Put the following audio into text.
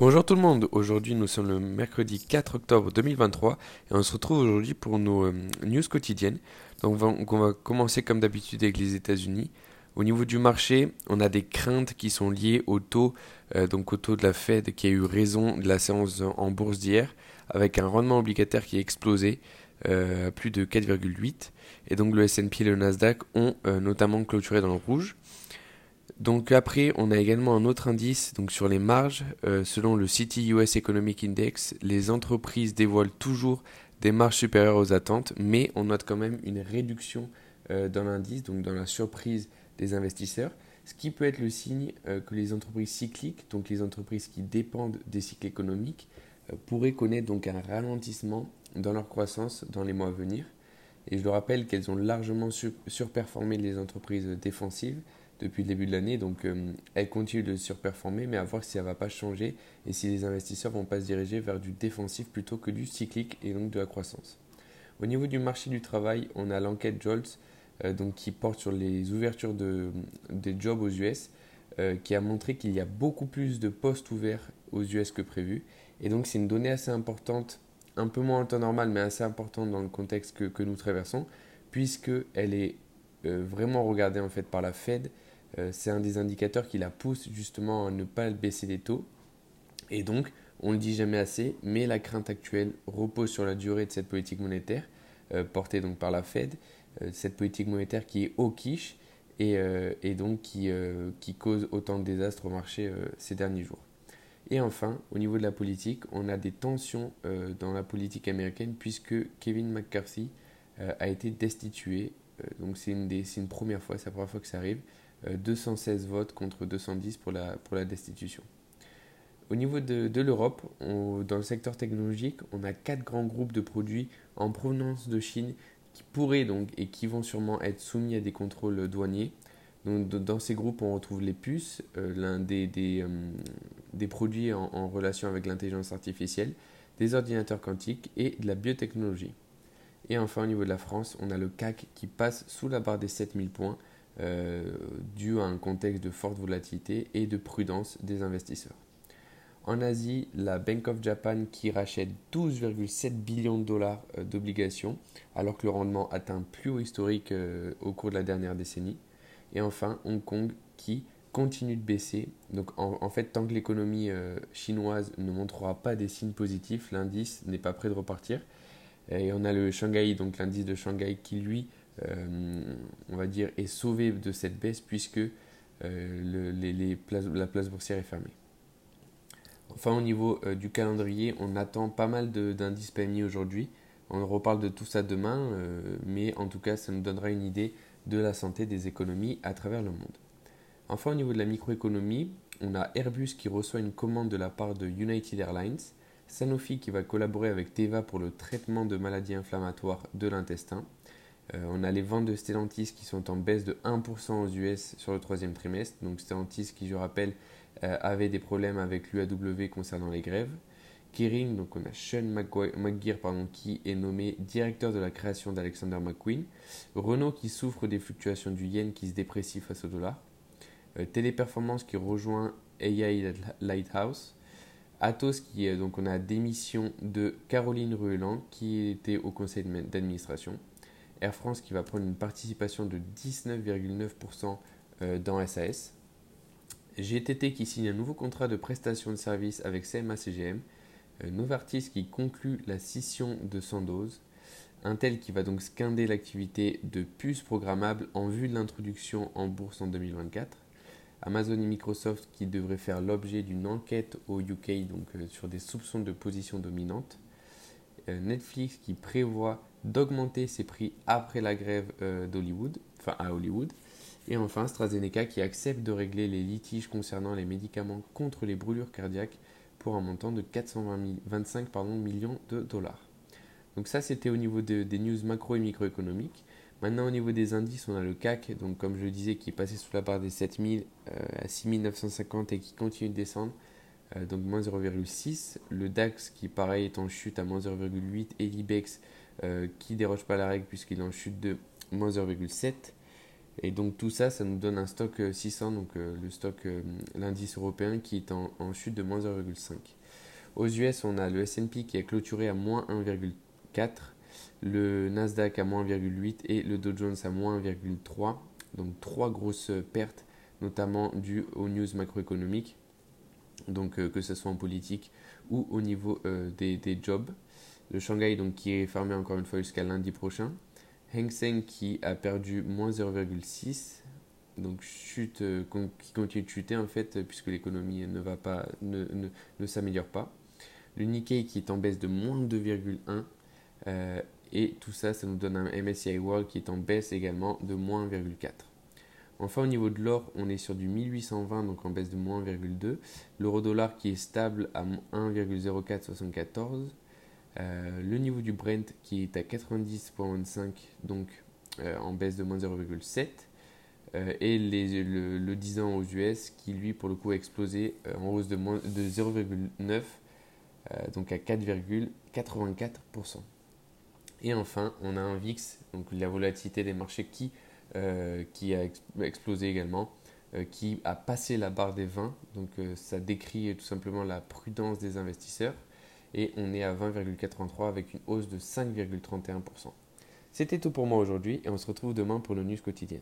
Bonjour tout le monde, aujourd'hui nous sommes le mercredi 4 octobre 2023 et on se retrouve aujourd'hui pour nos euh, news quotidiennes. Donc on va, commencer comme d'habitude avec les États-Unis. Au niveau du marché, on a des craintes qui sont liées au taux, euh, donc au taux de la Fed qui a eu raison de la séance en bourse d'hier, avec un rendement obligataire qui a explosé euh, à plus de 4,8 et donc le S&P et le Nasdaq ont notamment clôturé dans le rouge. Donc après, on a également un autre indice sur les marges. Euh, selon le City US Economic Index, les entreprises dévoilent toujours des marges supérieures aux attentes, mais on note quand même une réduction euh, dans l'indice, donc dans la surprise des investisseurs, ce qui peut être le signe euh, que les entreprises cycliques, donc les entreprises qui dépendent des cycles économiques, pourraient connaître un ralentissement dans leur croissance dans les mois à venir. Et je le rappelle qu'elles ont largement surperformé les entreprises défensives, depuis le début de l'année. Donc euh, elle continue de surperformer, mais à voir si ça ne va pas changer et si les investisseurs vont pas se diriger vers du défensif plutôt que du cyclique et donc de la croissance. Au niveau du marché du travail, on a l'enquête Jolts euh, qui porte sur les ouvertures de, des jobs aux US, euh, qui a montré qu'il y a beaucoup plus de postes ouverts aux US que prévu. Et donc c'est une donnée assez importante, un peu moins en temps normal, mais assez importante dans le contexte que, que nous traversons, puisqu'elle est vraiment regardée en fait par la Fed c'est un des indicateurs qui la pousse justement à ne pas baisser les taux. Et donc, on le dit jamais assez, mais la crainte actuelle repose sur la durée de cette politique monétaire, euh, portée donc par la Fed, euh, cette politique monétaire qui est au quiche et, donc qui, cause autant de désastres au marché ces derniers jours. Et enfin, au niveau de la politique, on a des tensions dans la politique américaine puisque Kevin McCarthy a été destitué. donc c'est une première fois, c'est la première fois que ça arrive. 216 euh, votes contre 210 pour la, pour la destitution. Au niveau de, l'Europe, dans le secteur technologique, on a quatre grands groupes de produits en provenance de Chine qui pourraient donc et qui vont sûrement être soumis à des contrôles douaniers. Donc, dans ces groupes, on retrouve les puces, euh, l'un euh, des, produits en, en relation avec l'intelligence artificielle, des ordinateurs quantiques et de la biotechnologie. Et enfin, au niveau de la France, on a le CAC qui passe sous la barre des 7000 points euh, dû à un contexte de forte volatilité et de prudence des investisseurs. En Asie, la Bank of Japan qui rachète 12,7 billions de dollars euh, d'obligations, alors que le rendement atteint plus haut historique euh, au cours de la dernière décennie. Et enfin, Hong Kong qui continue de baisser. Donc en, fait, tant que l'économie chinoise ne montrera pas des signes positifs, l'indice n'est pas prêt de repartir. Et on a le Shanghai, donc l'indice de Shanghai qui lui euh, on va dire, est sauvé de cette baisse puisque euh, la place boursière est fermée. Enfin, au niveau euh, du calendrier, on attend pas mal d'indices PMI aujourd'hui. On reparle de tout ça demain, mais en tout cas, ça nous donnera une idée de la santé des économies à travers le monde. Enfin, au niveau de la microéconomie, on a Airbus qui reçoit une commande de la part de United Airlines, Sanofi qui va collaborer avec Teva pour le traitement de maladies inflammatoires de l'intestin, euh, on a les ventes de Stellantis qui sont en baisse de 1% aux US sur le troisième trimestre. Donc Stellantis qui, je rappelle, euh, avait des problèmes avec l'UAW concernant les grèves. Kering, donc on a Sean McGear pardon, qui est nommé directeur de la création d'Alexander McQueen. Renault qui souffre des fluctuations du yen qui se déprécie face au dollar. Euh, Téléperformance qui rejoint AI Lighthouse. Atos qui donc on a démission de Caroline Rueland qui était au conseil d'administration. Air France qui va prendre une participation de 19,9% euh, dans SAS. GTT qui signe un nouveau contrat de prestation de service avec CMA-CGM. Euh, Novartis qui conclut la scission de Sandoz. Intel qui va donc scander l'activité de puces programmables en vue de l'introduction en bourse en 2024. Amazon et Microsoft qui devraient faire l'objet d'une enquête au UK euh, sur des soupçons de position dominante. Netflix qui prévoit d'augmenter ses prix après la grève euh, d'Hollywood, enfin à Hollywood. Et enfin, AstraZeneca qui accepte de régler les litiges concernant les médicaments contre les brûlures cardiaques pour un montant de 425 pardon, millions de dollars. Donc ça, c'était au niveau des news macro et microéconomiques. Maintenant, au niveau des indices, on a le CAC, donc comme je le disais, qui est passé sous la barre des 7000 euh, à 6950 et qui continue de descendre, euh, donc moins 0,6. Le DAX qui, pareil, est en chute à moins 0,8 et l'IBEX euh, qui déroge pas la règle puisqu'il est en chute de moins 0,7. Et donc tout ça, ça nous donne un stock 600, donc le stock, l'indice européen qui est en, en chute de moins 0,5. Aux US, on a le S&P qui est clôturé à moins 1,4, le Nasdaq à moins 1,8 et le Dow Jones à moins 1,3. Donc trois grosses pertes, notamment dues aux news macroéconomiques, donc euh, que ce soit en politique ou au niveau euh, des, des, jobs. Le Shanghai donc, qui est fermé encore une fois jusqu'à lundi prochain. Hang Seng qui a perdu moins 0,6 donc chute euh, qui continue de chuter en fait puisque l'économie ne va pas ne, ne, ne s'améliore pas le Nikkei qui est en baisse de moins 2,1 euh, et tout ça, ça nous donne un MSCI World qui est en baisse également de moins 1,4. Enfin, au niveau de l'or, on est sur du 1820, donc en baisse de moins 1,2. L'euro dollar qui est stable à 1,0474. Euh, le niveau du Brent qui est à 90,25, donc euh, en baisse de moins 0,7. et le, 10 ans aux US qui, lui, pour le coup, a explosé en hausse de, de 0,9 euh, donc à 4,84%. Et enfin, on a un VIX, donc la volatilité des marchés qui, euh, qui a explosé également, euh, qui a passé la barre des 20. Donc ça décrit tout simplement la prudence des investisseurs. Et on est à 20,83 avec une hausse de 5,31%. C'était tout pour moi aujourd'hui et on se retrouve demain pour le news quotidien.